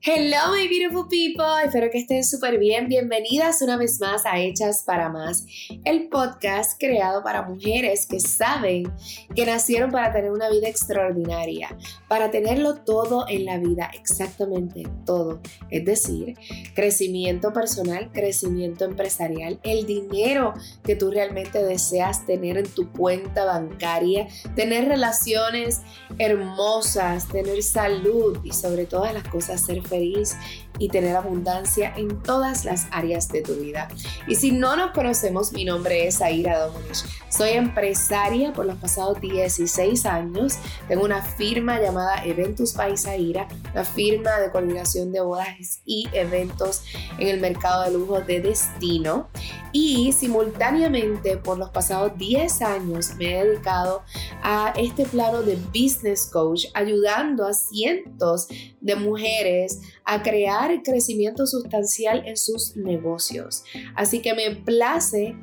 Hello, my beautiful people. Espero que estén súper bien. Bienvenidas una vez más a Hechas para Más, el podcast creado para mujeres que saben que nacieron para tener una vida extraordinaria, para tenerlo todo en la vida, exactamente todo. Es decir, crecimiento personal, crecimiento empresarial, el dinero que tú realmente deseas tener en tu cuenta bancaria, tener relaciones hermosas, tener salud y sobre todas las cosas ser feliz y tener abundancia en todas las áreas de tu vida. Y si no nos conocemos, mi nombre es Aira Domonich. Soy empresaria por los pasados 16 años. Tengo una firma llamada Eventus País Aira, una firma de coordinación de bodas y eventos en el mercado de lujo de destino. Y simultáneamente por los pasados 10 años me he dedicado a este plano de business coach, ayudando a cientos de mujeres a crear crecimiento sustancial en sus negocios. Así que me place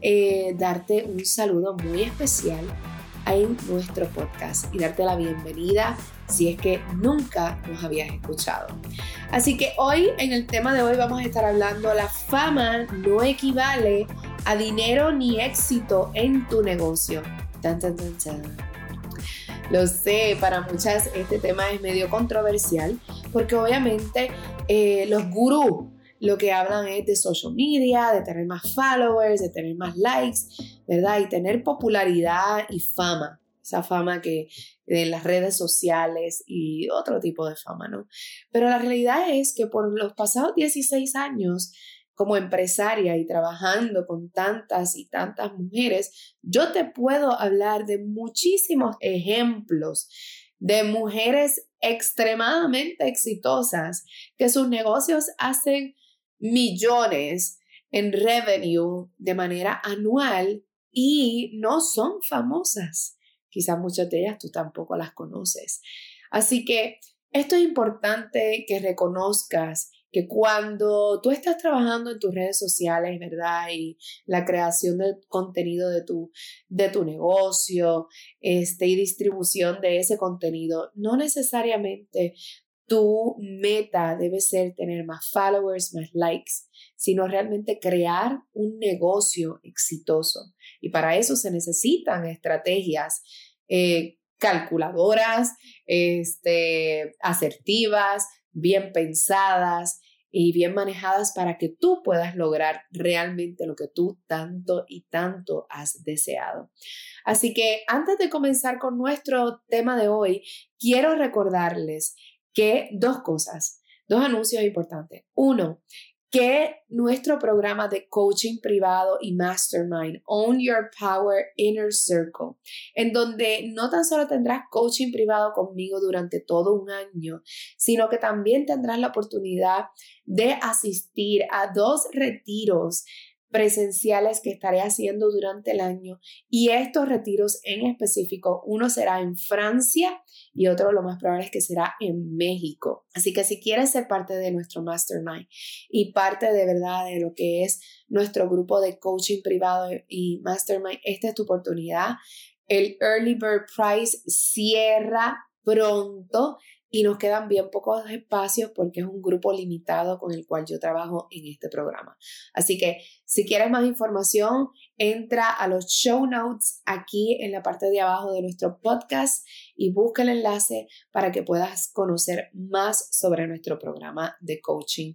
eh, darte un saludo muy especial en nuestro podcast y darte la bienvenida si es que nunca nos habías escuchado. Así que hoy, en el tema de hoy, vamos a estar hablando, la fama no equivale a dinero ni éxito en tu negocio. Tan, tan, tan, Lo sé, para muchas este tema es medio controversial porque obviamente eh, los gurús lo que hablan es de social media, de tener más followers, de tener más likes, ¿verdad? Y tener popularidad y fama. Esa fama que en las redes sociales y otro tipo de fama, ¿no? Pero la realidad es que por los pasados 16 años como empresaria y trabajando con tantas y tantas mujeres, yo te puedo hablar de muchísimos ejemplos de mujeres extremadamente exitosas que sus negocios hacen millones en revenue de manera anual y no son famosas. Quizás muchas de ellas tú tampoco las conoces. Así que esto es importante que reconozcas que cuando tú estás trabajando en tus redes sociales, ¿verdad? Y la creación del contenido de tu, de tu negocio este, y distribución de ese contenido, no necesariamente tu meta debe ser tener más followers, más likes, sino realmente crear un negocio exitoso. Y para eso se necesitan estrategias eh, calculadoras, este, asertivas, bien pensadas y bien manejadas para que tú puedas lograr realmente lo que tú tanto y tanto has deseado. Así que antes de comenzar con nuestro tema de hoy, quiero recordarles que dos cosas, dos anuncios importantes. Uno, que nuestro programa de coaching privado y mastermind, Own Your Power Inner Circle, en donde no tan solo tendrás coaching privado conmigo durante todo un año, sino que también tendrás la oportunidad de asistir a dos retiros presenciales que estaré haciendo durante el año y estos retiros en específico, uno será en Francia y otro lo más probable es que será en México. Así que si quieres ser parte de nuestro mastermind y parte de verdad de lo que es nuestro grupo de coaching privado y mastermind, esta es tu oportunidad. El Early Bird Price cierra pronto y nos quedan bien pocos espacios porque es un grupo limitado con el cual yo trabajo en este programa. Así que si quieres más información, entra a los show notes aquí en la parte de abajo de nuestro podcast y busca el enlace para que puedas conocer más sobre nuestro programa de coaching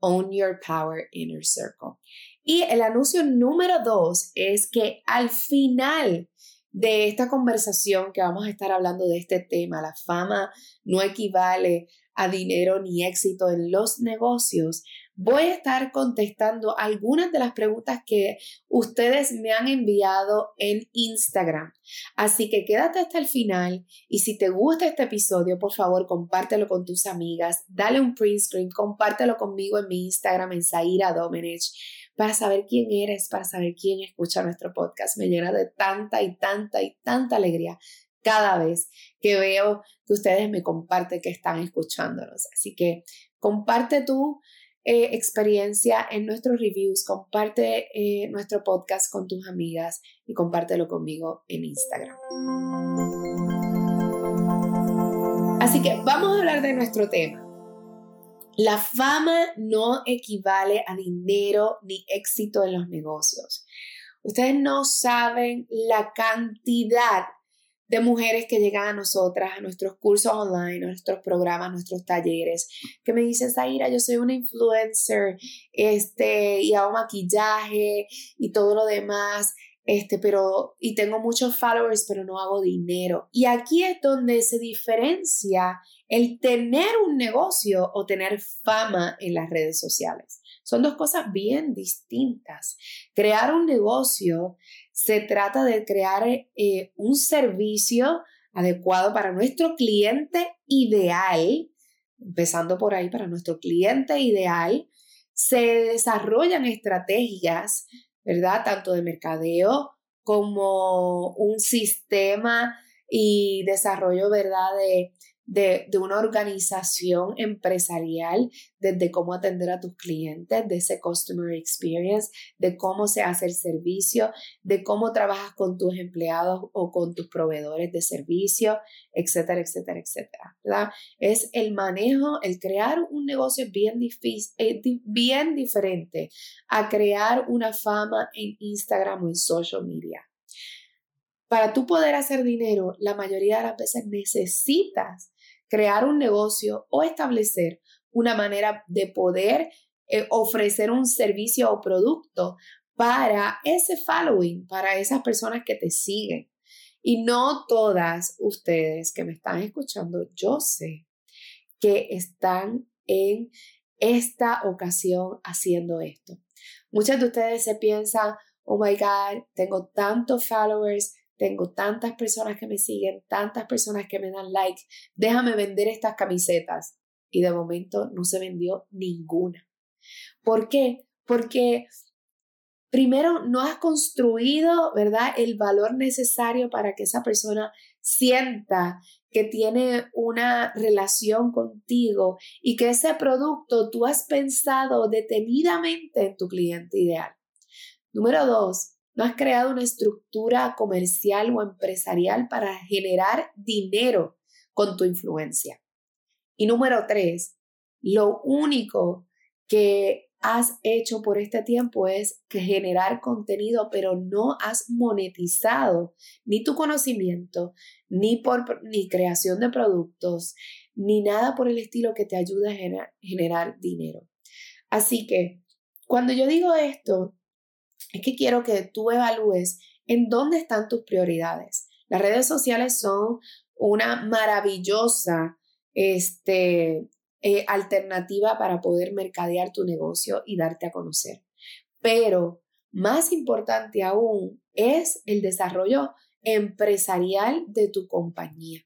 Own Your Power Inner Circle. Y el anuncio número dos es que al final de esta conversación que vamos a estar hablando de este tema, la fama no equivale a dinero ni éxito en los negocios, voy a estar contestando algunas de las preguntas que ustedes me han enviado en Instagram. Así que quédate hasta el final y si te gusta este episodio, por favor, compártelo con tus amigas, dale un print screen, compártelo conmigo en mi Instagram en Zaira Domenech para saber quién eres, para saber quién escucha nuestro podcast. Me llena de tanta y tanta y tanta alegría cada vez que veo que ustedes me comparten que están escuchándonos. Así que comparte tu eh, experiencia en nuestros reviews, comparte eh, nuestro podcast con tus amigas y compártelo conmigo en Instagram. Así que vamos a hablar de nuestro tema. La fama no equivale a dinero ni éxito en los negocios. Ustedes no saben la cantidad de mujeres que llegan a nosotras, a nuestros cursos online, a nuestros programas, a nuestros talleres, que me dicen, Zaira, yo soy una influencer, este, y hago maquillaje y todo lo demás, este, pero, y tengo muchos followers, pero no hago dinero. Y aquí es donde se diferencia el tener un negocio o tener fama en las redes sociales. Son dos cosas bien distintas. Crear un negocio se trata de crear eh, un servicio adecuado para nuestro cliente ideal, empezando por ahí, para nuestro cliente ideal. Se desarrollan estrategias ¿verdad? Tanto de mercadeo como un sistema y desarrollo, ¿verdad? De, de, una organización empresarial, desde cómo atender a tus clientes, de ese customer experience, de cómo se hace el servicio, de cómo trabajas con tus empleados o con tus proveedores de servicio, etcétera, etcétera, etcétera. Es el manejo, el crear un negocio bien, difícil, eh, bien diferente a crear una fama en Instagram o en social media. Para tú poder hacer dinero, la mayoría de las veces necesitas crear un negocio o establecer una manera de poder eh, ofrecer un servicio o producto para ese following, para esas personas que te siguen. Y no todas ustedes que me están escuchando, yo sé que están en esta ocasión haciendo esto. Muchas de ustedes se piensan, oh my God, tengo tantos followers, tengo tantas personas que me siguen, tantas personas que me dan like, déjame vender estas camisetas. Y de momento no se vendió ninguna. ¿Por qué? Porque primero no has construido, ¿verdad?, el valor necesario para que esa persona sienta que tiene una relación contigo y que ese producto tú has pensado detenidamente en tu cliente ideal. Número dos, no has creado una estructura comercial o empresarial para generar dinero con tu influencia. Y número tres, lo único que has hecho por este tiempo es generar contenido, pero no has monetizado ni tu conocimiento, ni por ni creación de productos, ni nada por el estilo que te ayude a generar dinero. Así que cuando yo digo esto, es que quiero que tú evalúes en dónde están tus prioridades. Las redes sociales son una maravillosa este, eh, alternativa para poder mercadear tu negocio y darte a conocer. Pero más importante aún es el desarrollo empresarial de tu compañía.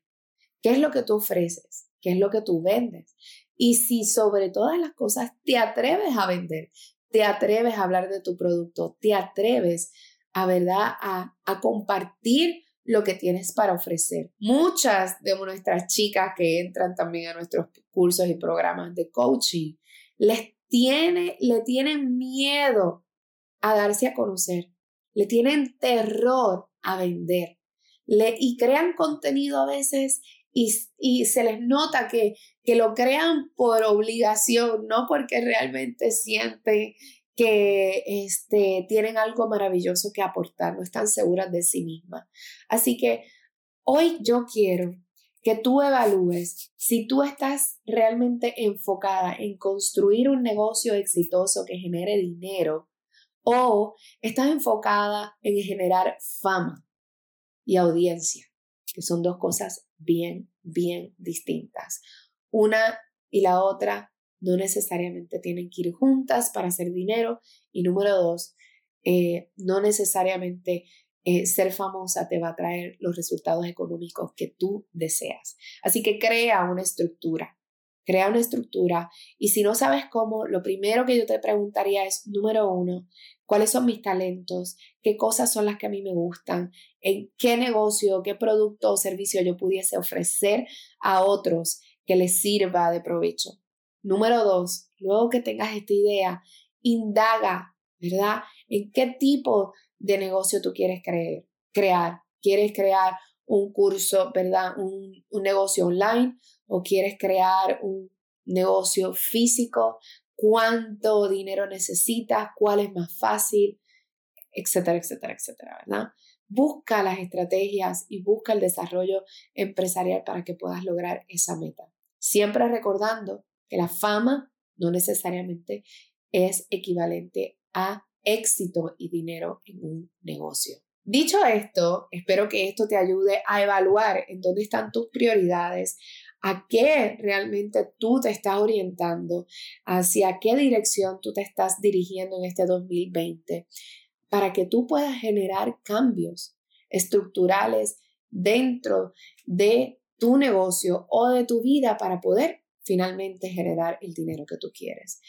¿Qué es lo que tú ofreces? ¿Qué es lo que tú vendes? Y si sobre todas las cosas te atreves a vender, te atreves a hablar de tu producto, te atreves a, ¿verdad? A, a compartir lo que tienes para ofrecer. Muchas de nuestras chicas que entran también a nuestros cursos y programas de coaching, les tiene, le tienen miedo a darse a conocer, le tienen terror a vender le, y crean contenido a veces y, se les nota que, que lo crean por obligación, no porque realmente sienten que este, tienen algo maravilloso que aportar, no están seguras de sí mismas. Así que hoy yo quiero que tú evalúes si tú estás realmente enfocada en construir un negocio exitoso que genere dinero o estás enfocada en generar fama y audiencia, que son dos cosas bien, bien distintas. Una y la otra no necesariamente tienen que ir juntas para hacer dinero. Y número dos, eh, no necesariamente eh, ser famosa te va a traer los resultados económicos que tú deseas. Así que crea una estructura, crea una estructura y si no sabes cómo, lo primero que yo te preguntaría es, número uno, cuáles son mis talentos, qué cosas son las que a mí me gustan, en qué negocio, qué producto o servicio yo pudiese ofrecer a otros que les sirva de provecho. Número dos, luego que tengas esta idea, indaga, ¿verdad? ¿En qué tipo de negocio tú quieres crear? ¿Quieres crear un curso, ¿verdad? Un, un negocio online o quieres crear un negocio físico, cuánto dinero necesitas, cuál es más fácil, etcétera, etcétera, etcétera, ¿verdad? Busca las estrategias y busca el desarrollo empresarial para que puedas lograr esa meta. Siempre recordando que la fama no necesariamente es equivalente a éxito y dinero en un negocio. Dicho esto, espero que esto te ayude a evaluar en dónde están tus prioridades, a qué realmente tú te estás orientando, hacia qué dirección tú te estás dirigiendo en este 2020, para que tú puedas generar cambios estructurales dentro de tu negocio o de tu vida para poder finalmente generar el dinero que tú quieres.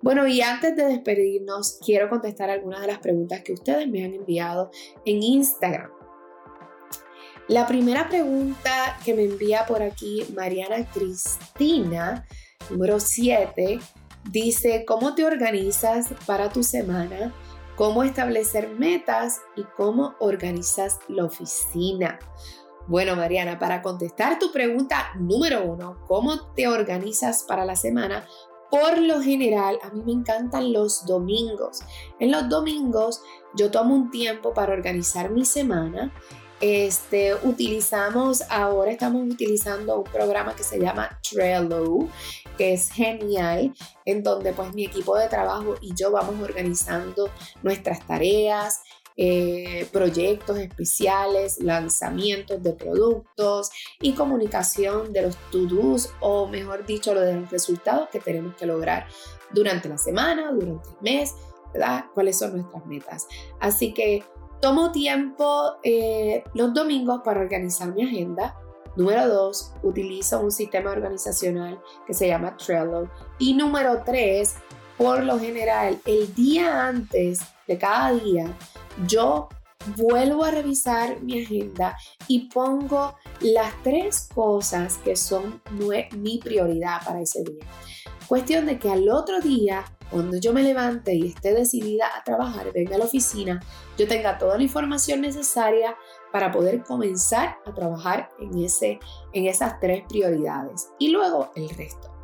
Bueno, y antes de despedirnos, quiero contestar algunas de las preguntas que ustedes me han enviado en Instagram. La primera pregunta que me envía por aquí Mariana Cristina, número 7, dice, ¿cómo te organizas para tu semana? ¿Cómo establecer metas y cómo organizas la oficina? Bueno, Mariana, para contestar tu pregunta número uno, ¿cómo te organizas para la semana? Por lo general, a mí me encantan los domingos. En los domingos yo tomo un tiempo para organizar mi semana. Este, utilizamos, ahora estamos utilizando un programa que se llama Trello, que es genial, en donde pues mi equipo de trabajo y yo vamos organizando nuestras tareas, eh, proyectos especiales, lanzamientos de productos y comunicación de los to-dos o mejor dicho, lo de los resultados que tenemos que lograr durante la semana, durante el mes, ¿verdad? ¿Cuáles son nuestras metas? Así que tomo tiempo eh, los domingos para organizar mi agenda. Número dos, utilizo un sistema organizacional que se llama Trello. Y número tres, por lo general, el día antes de cada día, yo vuelvo a revisar mi agenda y pongo las tres cosas que son mi prioridad para ese día. Cuestión de que al otro día, cuando yo me levante y esté decidida a trabajar, venga a la oficina, yo tenga toda la información necesaria para poder comenzar a trabajar en, ese, en esas tres prioridades y luego el resto.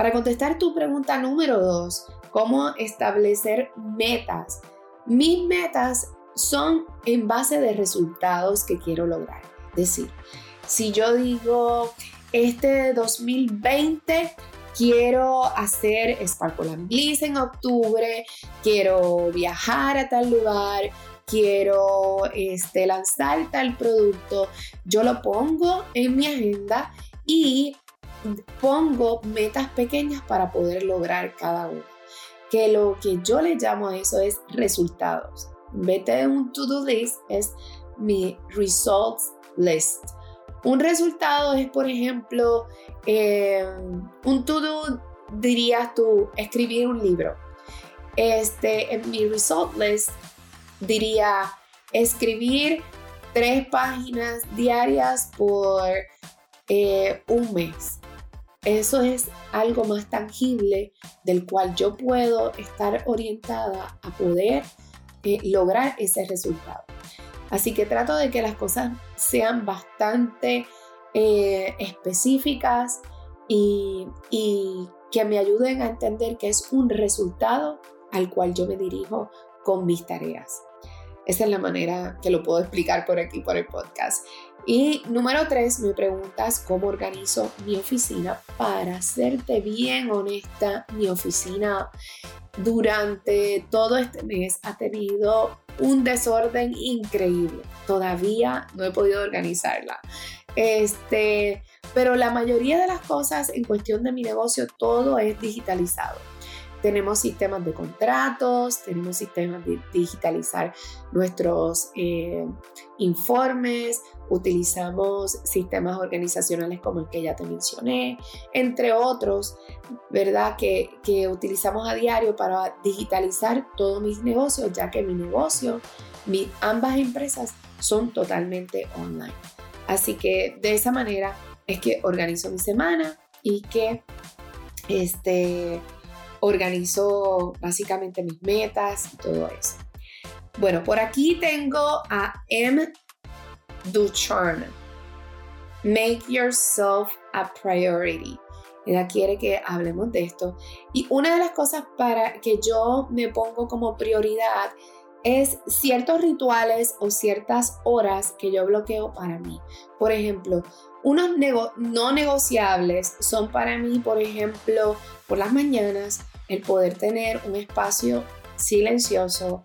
Para contestar tu pregunta número dos, ¿cómo establecer metas? Mis metas son en base de resultados que quiero lograr. Es decir, si yo digo, este 2020 quiero hacer Sparkle Bliss en octubre, quiero viajar a tal lugar, quiero este, lanzar tal producto, yo lo pongo en mi agenda y pongo metas pequeñas para poder lograr cada uno que lo que yo le llamo a eso es resultados. En vez de un to-do list, es mi results list. Un resultado es, por ejemplo, eh, un to-do, dirías tú, escribir un libro. Este, en mi result list diría escribir tres páginas diarias por eh, un mes. Eso es algo más tangible del cual yo puedo estar orientada a poder eh, lograr ese resultado. Así que trato de que las cosas sean bastante eh, específicas y, y que me ayuden a entender que es un resultado al cual yo me dirijo con mis tareas. Esa es la manera que lo puedo explicar por aquí, por el podcast. Y número tres, me preguntas cómo organizo mi oficina. Para serte bien honesta, mi oficina durante todo este mes ha tenido un desorden increíble. Todavía no he podido organizarla. Este, pero la mayoría de las cosas en cuestión de mi negocio, todo es digitalizado. Tenemos sistemas de contratos, tenemos sistemas de digitalizar nuestros eh, informes, utilizamos sistemas organizacionales como el que ya te mencioné, entre otros, ¿verdad? Que, que utilizamos a diario para digitalizar todos mis negocios, ya que mi negocio, mi, ambas empresas son totalmente online. Así que de esa manera es que organizo mi semana y que este, organizo básicamente mis metas y todo eso. Bueno, por aquí tengo a M. Ducharme. Make yourself a priority. Ella quiere que hablemos de esto. Y una de las cosas para que yo me pongo como prioridad es ciertos rituales o ciertas horas que yo bloqueo para mí. Por ejemplo, unos no negociables son para mí, por ejemplo, por las mañanas, el poder tener un espacio silencioso,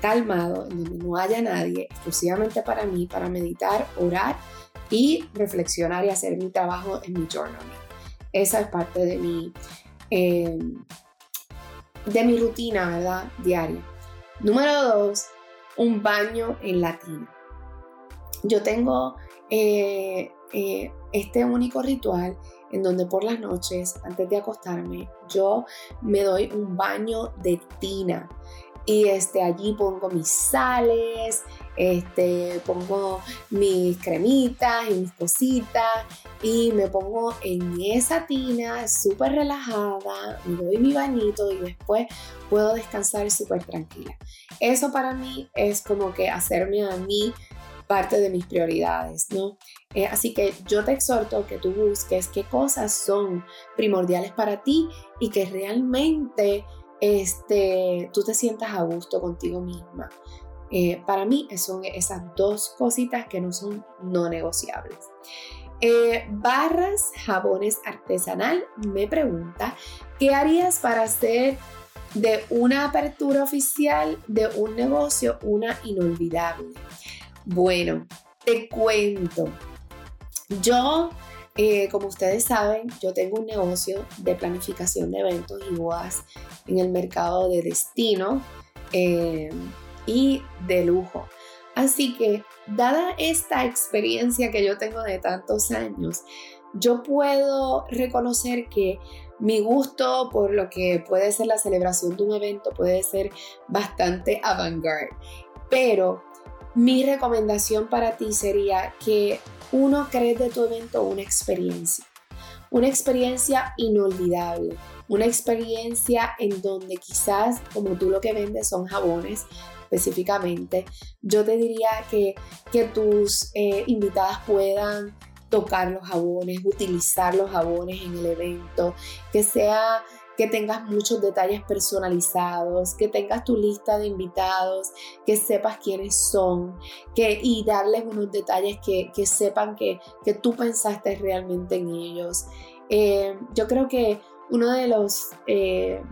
calmado, en donde no haya nadie, exclusivamente para mí, para meditar, orar y reflexionar y hacer mi trabajo en mi journaling. Esa es parte de mi, eh, de mi rutina, ¿verdad? Diaria. Número dos, un baño en la tina. Yo tengo eh, eh, este único ritual en donde por las noches, antes de acostarme, yo me doy un baño de tina. Y este, allí pongo mis sales, este, pongo mis cremitas y mis cositas y me pongo en esa tina súper relajada, doy mi bañito y después puedo descansar súper tranquila. Eso para mí es como que hacerme a mí parte de mis prioridades, ¿no? Eh, así que yo te exhorto que tú busques qué cosas son primordiales para ti y que realmente este, tú te sientas a gusto contigo misma. Eh, para mí son esas dos cositas que no son no negociables. Eh, barras jabones artesanal me pregunta, ¿qué harías para hacer de una apertura oficial de un negocio una inolvidable? Bueno, te cuento. Yo, eh, como ustedes saben, yo tengo un negocio de planificación de eventos y bodas en el mercado de destino eh, y de lujo. Así que, dada esta experiencia que yo tengo de tantos años, yo puedo reconocer que mi gusto por lo que puede ser la celebración de un evento puede ser bastante avant-garde, pero mi recomendación para ti sería que uno cree de tu evento una experiencia, una experiencia inolvidable, una experiencia en donde quizás como tú lo que vendes son jabones específicamente, yo te diría que, que tus eh, invitadas puedan tocar los jabones, utilizar los jabones en el evento, que sea que tengas muchos detalles personalizados, que tengas tu lista de invitados, que sepas quiénes son, que, y darles unos detalles que, sepan que, que, tú pensaste realmente en ellos. Eh, yo creo que uno de los eh,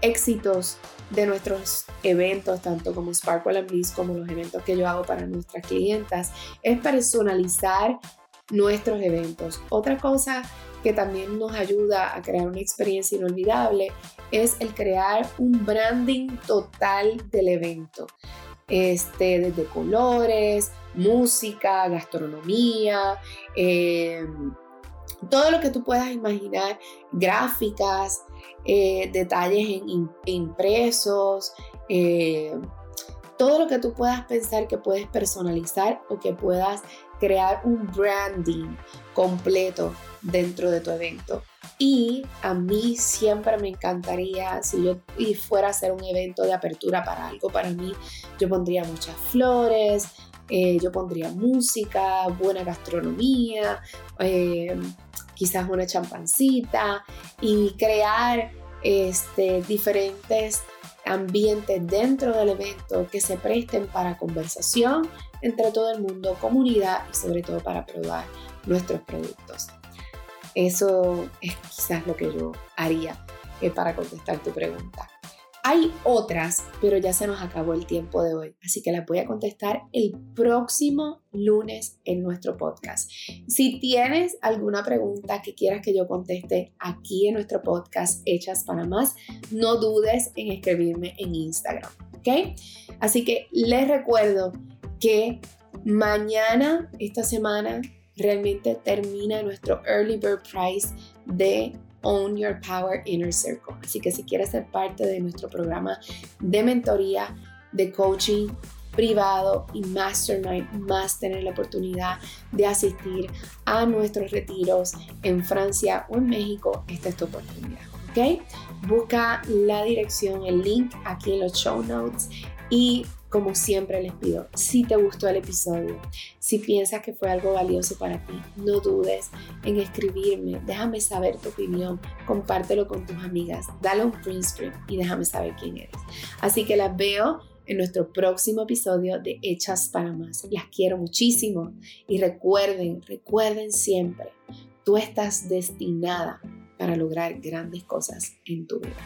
éxitos de nuestros eventos, tanto como Sparkle and Bliss como los eventos que yo hago para nuestras clientas, es personalizar nuestros eventos. Otra cosa que también nos ayuda a crear una experiencia inolvidable es el crear un branding total del evento. Este, desde colores, música, gastronomía, em, todo lo que tú puedas imaginar, gráficas, eh, detalles en, impresos, em, todo lo que tú puedas pensar que puedes personalizar o que puedas crear un branding completo dentro de tu evento. Y a mí siempre me encantaría, si yo fuera a hacer un evento de apertura para algo, para mí, yo pondría muchas flores, eh, yo pondría música, buena gastronomía, eh, quizás una champancita y crear este, diferentes ambientes dentro del evento que se presten para conversación entre todo el mundo, comunidad y sobre todo para probar nuestros productos. Eso es quizás lo que yo haría eh, para contestar tu pregunta. Hay otras, pero ya se nos acabó el tiempo de hoy, así que las voy a contestar el próximo lunes en nuestro podcast. Si tienes alguna pregunta que quieras que yo conteste aquí en nuestro podcast Hechas para Más, no dudes en escribirme en Instagram, ¿ok? Así que les recuerdo que mañana, esta semana, realmente termina nuestro Early Bird Prize de Own Your Power Inner Circle. Así que si quieres ser parte de nuestro programa de mentoría, de coaching privado y mastermind, más tener la oportunidad de asistir a nuestros retiros en Francia o en México, esta es tu oportunidad. ¿Ok? Busca la dirección, el link aquí en los show notes Y como siempre les pido, si te gustó el episodio, si piensas que fue algo valioso para ti, no dudes en escribirme, déjame saber tu opinión, compártelo con tus amigas, dale un print screen y déjame saber quién eres. Así que las veo en nuestro próximo episodio de Hechas para Más. Las quiero muchísimo y recuerden, recuerden siempre, tú estás destinada para lograr grandes cosas en tu vida.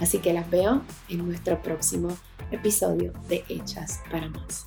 Así que las veo en nuestro próximo episodio de Hechas para Más.